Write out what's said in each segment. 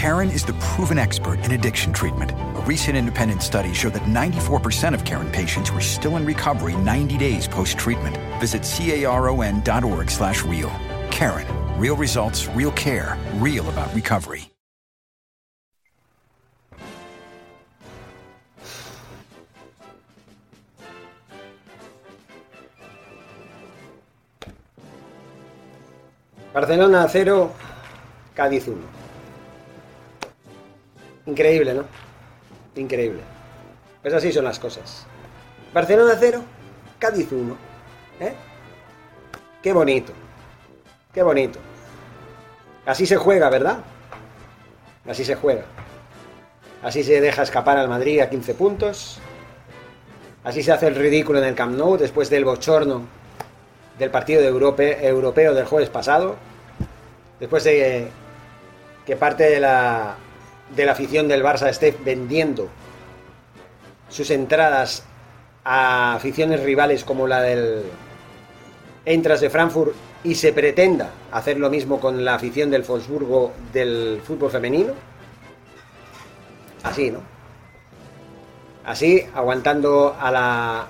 Karen is the proven expert in addiction treatment. A recent independent study showed that 94% of Karen patients were still in recovery 90 days post-treatment. Visit caron.org slash real. Karen, real results, real care, real about recovery. Barcelona 0, Cádiz 1. Increíble, ¿no? Increíble. Pues así son las cosas. Barcelona 0, Cádiz 1. ¿Eh? Qué bonito. Qué bonito. Así se juega, ¿verdad? Así se juega. Así se deja escapar al Madrid a 15 puntos. Así se hace el ridículo en el Camp Nou después del bochorno del partido de Europe, europeo del jueves pasado. Después de que parte de la, de la afición del Barça esté vendiendo sus entradas a aficiones rivales como la del Entras de Frankfurt y se pretenda hacer lo mismo con la afición del Wolfsburgo del fútbol femenino. Así, ¿no? Así, aguantando a la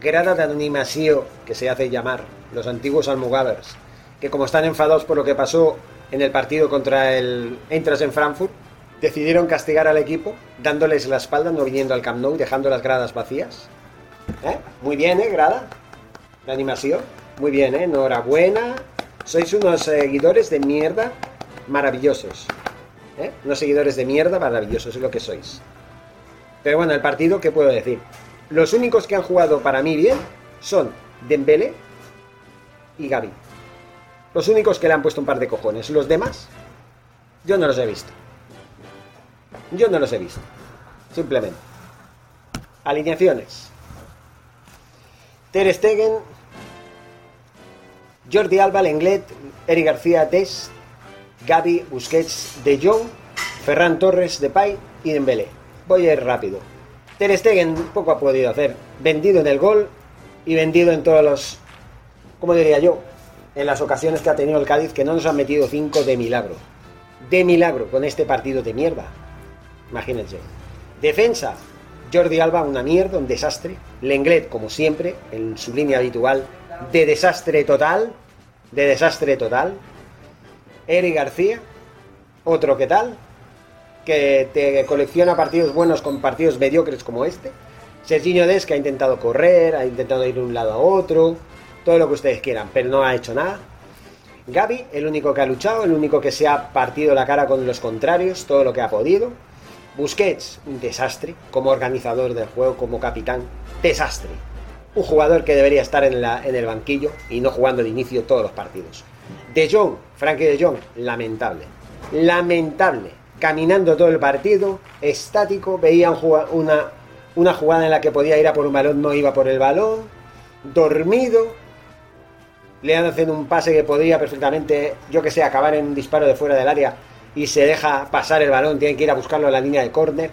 grada de animación que se hace llamar los antiguos almogávers, que como están enfadados por lo que pasó en el partido contra el Entras en Frankfurt, decidieron castigar al equipo dándoles la espalda, no viniendo al Camp Nou, dejando las gradas vacías. ¿Eh? Muy bien, ¿eh? Grada de animación. Muy bien, ¿eh? Enhorabuena. Sois unos seguidores de mierda maravillosos. ¿Eh? Unos seguidores de mierda maravillosos, es lo que sois. Pero bueno, el partido, ¿qué puedo decir? Los únicos que han jugado para mí bien son Dembele y Gaby. Los únicos que le han puesto un par de cojones. Los demás, yo no los he visto. Yo no los he visto. Simplemente. Alineaciones. Ter Stegen, Jordi Alba, Lenglet, Eric García, Des, Gaby, Busquets, De Jong, Ferran Torres, Depay y Dembélé. Voy a ir rápido. Ter Stegen poco ha podido hacer. Vendido en el gol y vendido en todos los... ¿Cómo diría yo? En las ocasiones que ha tenido el Cádiz que no nos han metido cinco de milagro. De milagro con este partido de mierda. Imagínense. Defensa. Jordi Alba, una mierda, un desastre. Lenglet, como siempre, en su línea habitual, de desastre total. De desastre total. Eric García, otro que tal, que te colecciona partidos buenos con partidos mediocres como este. Serginho Des, que ha intentado correr, ha intentado ir de un lado a otro, todo lo que ustedes quieran, pero no ha hecho nada. Gaby, el único que ha luchado, el único que se ha partido la cara con los contrarios, todo lo que ha podido. Busquets, un desastre, como organizador del juego, como capitán, desastre. Un jugador que debería estar en, el banquillo y no jugando de inicio todos los partidos. De Jong, Frankie de Jong, lamentable. Lamentable. Caminando todo el partido, estático, veía una, jugada en la que podía ir a por un balón, no iba por el balón, dormido, le hacen un pase que podría perfectamente, yo que sé, acabar en un disparo de fuera del área y se deja pasar el balón, tiene que ir a buscarlo en la línea de córner.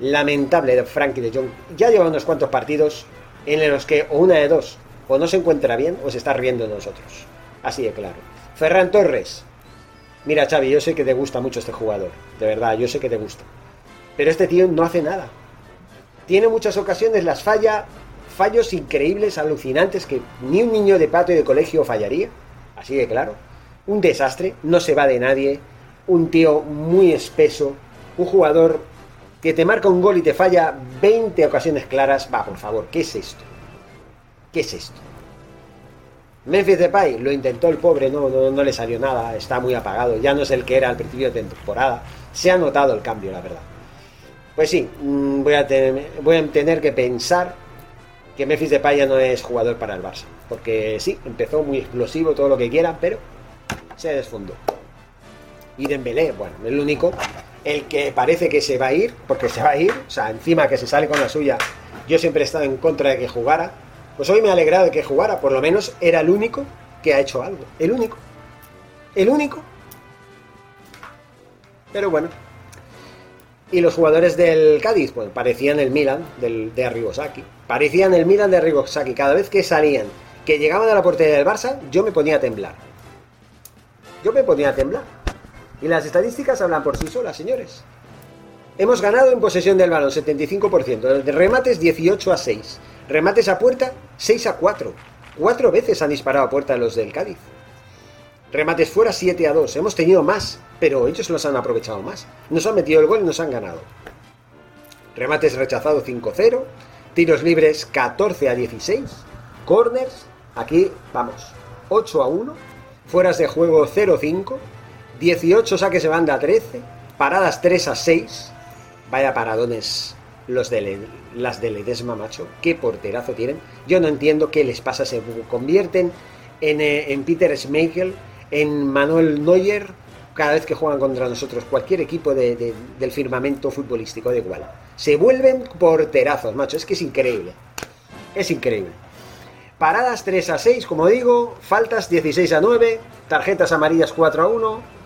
Lamentable de Frankie de Jong. Ya lleva unos cuantos partidos en los que o una de dos, o no se encuentra bien o se está riendo de nosotros. Así de claro. Ferran Torres. Mira, Xavi, yo sé que te gusta mucho este jugador. De verdad, yo sé que te gusta. Pero este tío no hace nada. Tiene muchas ocasiones, las falla, fallos increíbles, alucinantes, que ni un niño de pato de colegio fallaría. Así de claro. Un desastre, no se va de nadie. Un tío muy espeso. Un jugador que te marca un gol y te falla 20 ocasiones claras. Va, por favor, ¿qué es esto? ¿Qué es esto? Memphis Depay lo intentó el pobre, no, no, no, le salió nada, está muy apagado, ya no es el que era al principio de temporada. Se ha notado el cambio, la verdad. Pues sí, voy a, tener, voy a tener que pensar que Memphis Depay ya no es jugador para el Barça. Porque sí, empezó muy explosivo, todo lo que quieran, pero se desfundó. Y Dembélé, bueno, el único, el que parece que se va a ir, porque se va a ir, o sea, encima que se sale con la suya, yo siempre he estado en contra de que jugara, pues hoy me ha alegrado de que jugara, por lo menos era el único que ha hecho algo, el único, el único. Pero bueno. Y los jugadores del Cádiz, pues parecían el Milan del, de Arrigosaki. Parecían el Milan de Arrigosaki. Cada vez que salían, que llegaban a la portería del Barça, yo me ponía a temblar. Yo me ponía a temblar. Y las estadísticas hablan por sí solas, señores. Hemos ganado en posesión del balón 75%, de remates 18 a 6, remates a puerta 6 a 4. Cuatro veces han disparado a puerta los del Cádiz. Remates fuera 7 a 2. Hemos tenido más, pero ellos los han aprovechado más. Nos han metido el gol y nos han ganado. Remates rechazados 5-0. Tiros libres 14 a 16. Corners, aquí vamos, 8 a 1. Fueras de juego 0-5. 18 saques de banda 13. Paradas 3 a 6. Vaya paradones los de las de Ledesma, macho. Qué porterazo tienen. Yo no entiendo qué les pasa. Se convierten en, eh, en Peter Schmeichel en Manuel Neuer cada vez que juegan contra nosotros, cualquier equipo de, del firmamento futbolístico, da igual. Se vuelven porterazos, macho, es que es increíble. Es increíble. Paradas 3 a 6, como digo, faltas 16 a 9, tarjetas amarillas 4 a 1,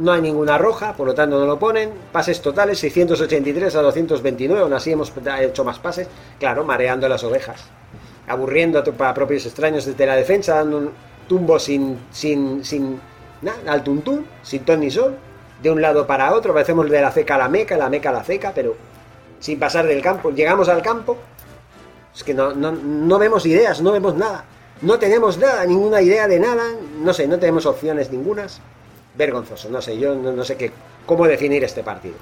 no hay ninguna roja, por lo tanto no lo ponen, pases totales 683 a 229, aún así hemos hecho más pases, claro, mareando las ovejas, aburriendo a propios extraños desde la defensa, dando un, tumbo sin, sin, sin nada, al tuntún, sin ton ni sol, de un lado para otro, parecemos de la ceca a la meca, la meca a la ceca, pero sin pasar del campo. Llegamos al campo, es que no, no, no vemos ideas, no vemos nada, no tenemos nada, ninguna idea de nada, no sé, no tenemos opciones ningunas. Vergonzoso, no sé, yo no, sé qué, cómo definir este partido.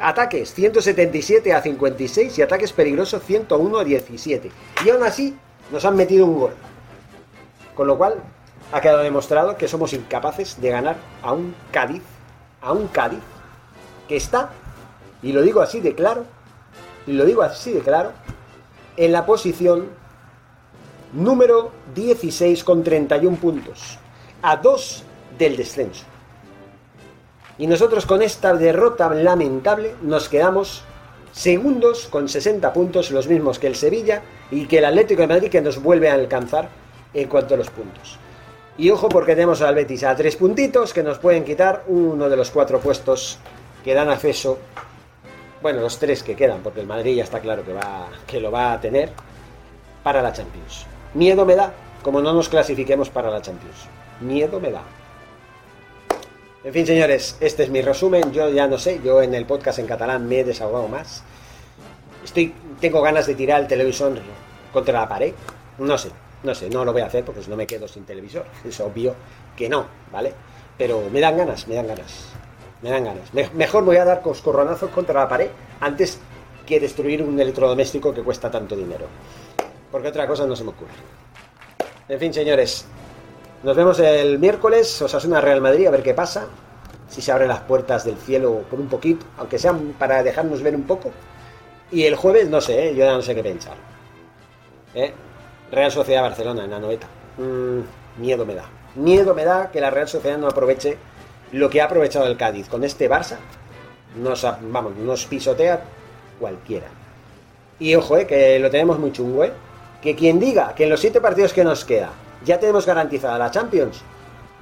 Ataques 177 a 56 y ataques peligrosos 101 a 17. Y aún así nos han metido un gol. Con lo cual, ha quedado demostrado que somos incapaces de ganar a un Cádiz, a un Cádiz que está, y lo digo así de claro, y lo digo así de claro, en la posición número 16 con 31 puntos, a 2 del descenso. Y nosotros con esta derrota lamentable nos quedamos segundos con 60 puntos, los mismos que el Sevilla y que el Atlético de Madrid que nos vuelve a alcanzar en cuanto a los puntos. Y ojo porque tenemos al Betis a tres puntitos que nos pueden quitar uno de los cuatro puestos que dan acceso. Bueno, los tres que quedan, porque el Madrid ya está claro que, va, que lo va a tener para la Champions. Miedo me da, como no nos clasifiquemos para la Champions. Miedo me da. En fin, señores, este es mi resumen. Yo ya no sé, yo en el podcast en catalán me he desahogado más. Estoy, tengo ganas de tirar el televisor contra la pared. No sé, no sé, no lo voy a hacer porque si no me quedo sin televisor. Es obvio que no, ¿vale? Pero me dan ganas, me dan ganas. Me dan ganas. mejor voy a dar coscorronazos contra la pared antes que destruir un electrodoméstico que cuesta tanto dinero. Porque otra cosa no se me ocurre. En fin, señores. Nos vemos el miércoles. Os hace una Real Madrid a ver qué pasa. Si se abren las puertas del cielo por un poquito, aunque sean para dejarnos ver un poco. Y el jueves, no sé, ¿eh? yo ya no sé qué pensar. ¿Eh? Real Sociedad Barcelona en la noveta. Mm, miedo me da. Miedo me da que la Real Sociedad no aproveche lo que ha aprovechado el Cádiz. Con este Barça, nos, vamos, nos pisotea cualquiera. Y ojo, eh, que lo tenemos muy chungo, eh. Que quien diga que en los siete partidos que nos queda ya tenemos garantizada la Champions,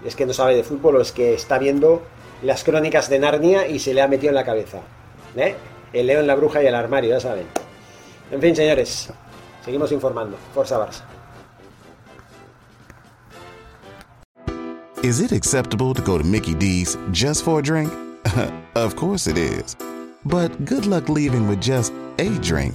es que no sabe de fútbol o es que está viendo las crónicas de Narnia y se le ha metido en la cabeza. ¿eh? El león, la bruja y el armario, ya saben. En fin, señores, Seguimos informando. Forza Barça. Is it acceptable to go to Mickey D's just for a drink? of course it is. But good luck leaving with just a drink.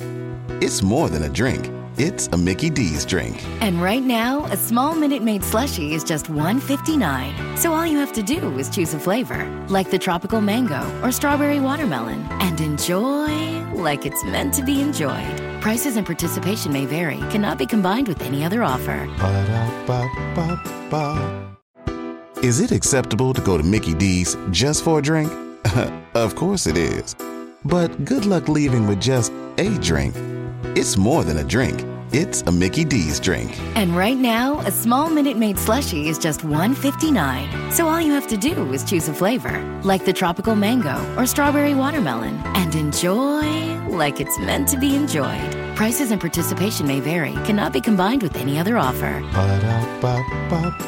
It's more than a drink. It's a Mickey D's drink. And right now, a small Minute Maid slushie is just $1.59. So all you have to do is choose a flavor, like the tropical mango or strawberry watermelon, and enjoy like it's meant to be enjoyed. Prices and participation may vary, cannot be combined with any other offer. Ba-da-ba-ba-ba. Is it acceptable to go to Mickey D's just for a drink? of course it is. But good luck leaving with just a drink. It's more than a drink it's a Mickey D's drink. And right now, a small Minute Maid slushie is just $1.59. So all you have to do is choose a flavor, like the tropical mango or strawberry watermelon, and enjoy like it's meant to be enjoyed. Prices and participation may vary, cannot be combined with any other offer. Ba-da-ba-ba-ba.